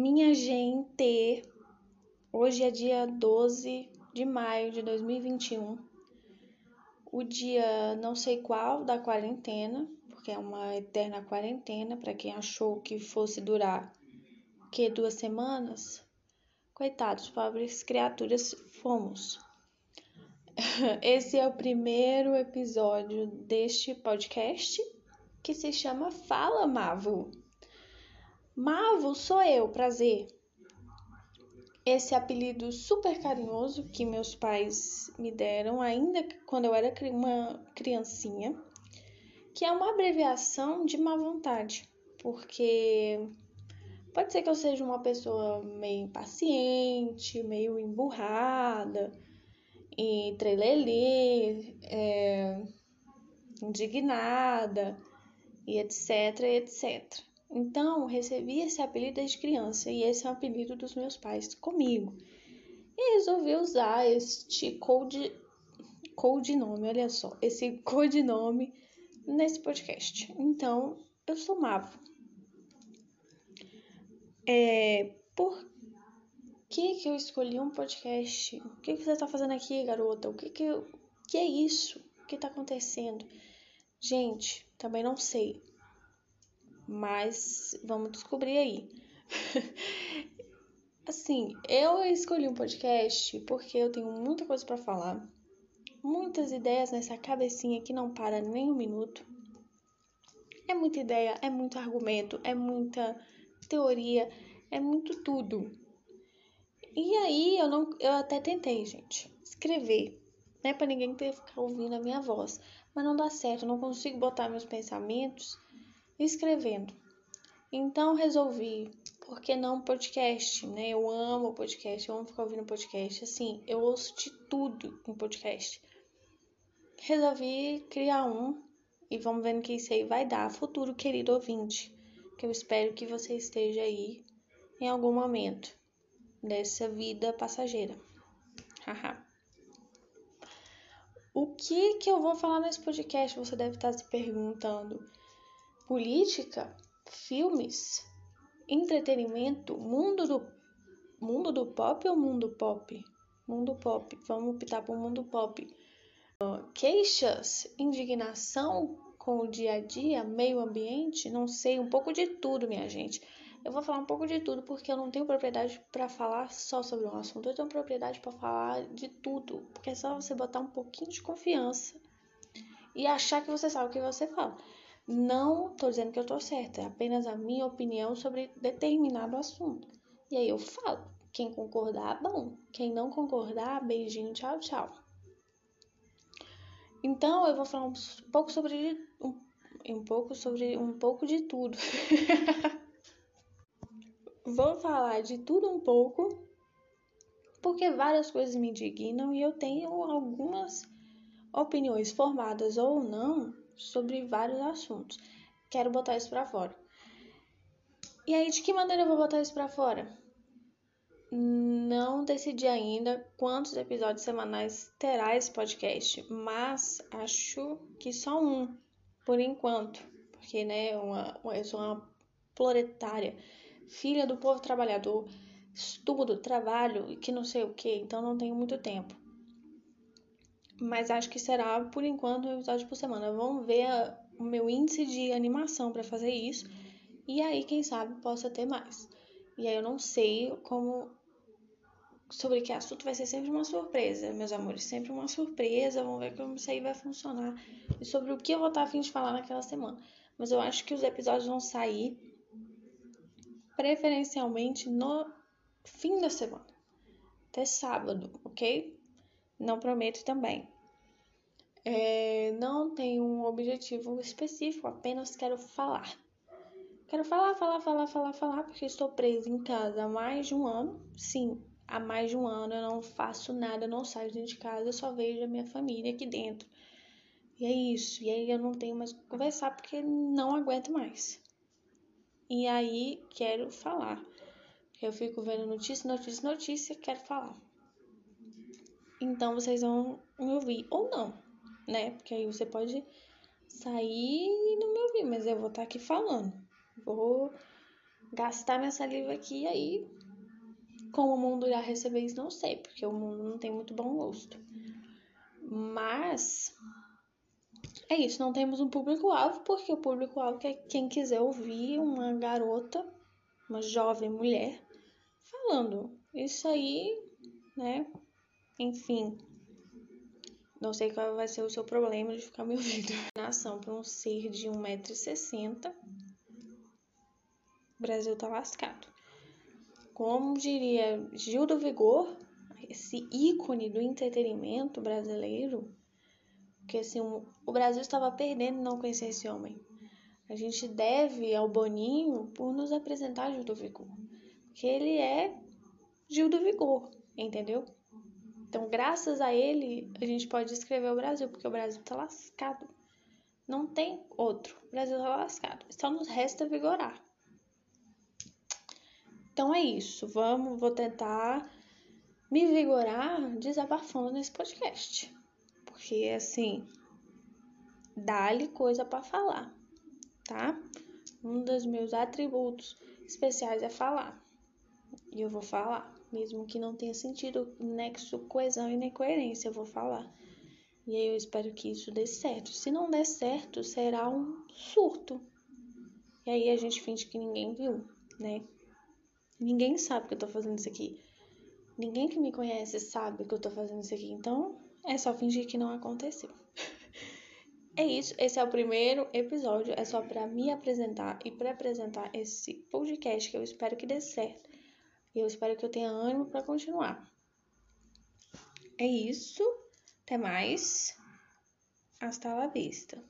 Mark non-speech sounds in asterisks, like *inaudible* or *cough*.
Minha gente, hoje é dia 12 de maio de 2021, o dia não sei qual da quarentena, porque é uma eterna quarentena para quem achou que fosse durar que duas semanas. Coitados, pobres criaturas fomos. *laughs* Esse é o primeiro episódio deste podcast que se chama Fala Mavo. Mavo sou eu, prazer. Esse apelido super carinhoso que meus pais me deram ainda quando eu era uma criancinha, que é uma abreviação de má vontade, porque pode ser que eu seja uma pessoa meio impaciente, meio emburrada, e trelelê, é, indignada, e etc, etc. Então, recebi esse apelido desde criança e esse é o apelido dos meus pais comigo. E resolvi usar este code, olha só, esse *laughs* codinome nesse podcast. Então, eu sou Mavo. É, por que que eu escolhi um podcast? O que, que você está fazendo aqui, garota? O que que, que é isso? O que está acontecendo? Gente, também não sei mas vamos descobrir aí. *laughs* assim, eu escolhi um podcast porque eu tenho muita coisa para falar, muitas ideias nessa cabecinha que não para nem um minuto. É muita ideia, é muito argumento, é muita teoria, é muito tudo. E aí eu não, eu até tentei, gente, escrever, né, para ninguém ter ficar ouvindo a minha voz, mas não dá certo, não consigo botar meus pensamentos escrevendo. Então resolvi, por que não podcast, né? Eu amo podcast, eu amo ficar ouvindo podcast. Assim, eu ouço de tudo em podcast. Resolvi criar um e vamos ver no que isso aí vai dar. Futuro querido ouvinte, que eu espero que você esteja aí em algum momento dessa vida passageira. Haha. o que que eu vou falar nesse podcast? Você deve estar se perguntando política, filmes, entretenimento, mundo do mundo do pop ou mundo pop? Mundo pop. Vamos optar por mundo pop. Queixas, indignação com o dia a dia, meio ambiente, não sei, um pouco de tudo, minha gente. Eu vou falar um pouco de tudo porque eu não tenho propriedade para falar só sobre um assunto, eu tenho propriedade para falar de tudo, porque é só você botar um pouquinho de confiança e achar que você sabe o que você fala. Não estou dizendo que eu estou certa, é apenas a minha opinião sobre determinado assunto. E aí eu falo. Quem concordar, bom. Quem não concordar, beijinho, tchau, tchau. Então eu vou falar um pouco sobre um, um pouco sobre um pouco de tudo. *laughs* vou falar de tudo um pouco, porque várias coisas me indignam e eu tenho algumas opiniões formadas ou não sobre vários assuntos. Quero botar isso para fora. E aí, de que maneira eu vou botar isso para fora? Não decidi ainda quantos episódios semanais terá esse podcast, mas acho que só um, por enquanto, porque né, uma, eu sou uma proletária, filha do povo trabalhador, estudo, trabalho e que não sei o que, então não tenho muito tempo. Mas acho que será, por enquanto, um episódio por semana. Vamos ver a, o meu índice de animação para fazer isso. E aí, quem sabe, possa ter mais. E aí eu não sei como. Sobre que assunto vai ser sempre uma surpresa, meus amores. Sempre uma surpresa. Vamos ver como isso aí vai funcionar. E sobre o que eu vou estar afim de falar naquela semana. Mas eu acho que os episódios vão sair preferencialmente no fim da semana. Até sábado, ok? Não prometo também. É, não tenho um objetivo específico, apenas quero falar. Quero falar, falar, falar, falar, falar, porque estou presa em casa há mais de um ano. Sim, há mais de um ano eu não faço nada, não saio de casa, eu só vejo a minha família aqui dentro. E é isso. E aí eu não tenho mais o que conversar porque não aguento mais. E aí quero falar. Eu fico vendo notícia, notícia, notícia, quero falar. Então vocês vão me ouvir ou não, né? Porque aí você pode sair e não me ouvir, mas eu vou estar tá aqui falando. Vou gastar minha saliva aqui, aí como o mundo irá receber isso, não sei, porque o mundo não tem muito bom gosto. Mas é isso, não temos um público-alvo, porque o público-alvo é quem quiser ouvir uma garota, uma jovem mulher, falando. Isso aí, né? Enfim, não sei qual vai ser o seu problema de ficar me ouvindo. *laughs* Nação para um ser de 1,60m, o Brasil tá lascado. Como diria Gil do Vigor, esse ícone do entretenimento brasileiro, que assim, o Brasil estava perdendo não conhecer esse homem. A gente deve ao Boninho por nos apresentar Gil do Vigor. Porque ele é Gil do Vigor, entendeu? Então, graças a ele, a gente pode escrever o Brasil, porque o Brasil tá lascado. Não tem outro. O Brasil tá lascado. Só nos resta vigorar. Então é isso. Vamos, vou tentar me vigorar desabafando nesse podcast. Porque assim, dá-lhe coisa para falar, tá? Um dos meus atributos especiais é falar. E eu vou falar. Mesmo que não tenha sentido nexo, coesão e nem coerência, eu vou falar. E aí eu espero que isso dê certo. Se não der certo, será um surto. E aí a gente finge que ninguém viu, né? Ninguém sabe que eu tô fazendo isso aqui. Ninguém que me conhece sabe que eu tô fazendo isso aqui. Então, é só fingir que não aconteceu. *laughs* é isso. Esse é o primeiro episódio. É só para me apresentar e para apresentar esse podcast que eu espero que dê certo. E eu espero que eu tenha ânimo para continuar. É isso. Até mais. Hasta la vista.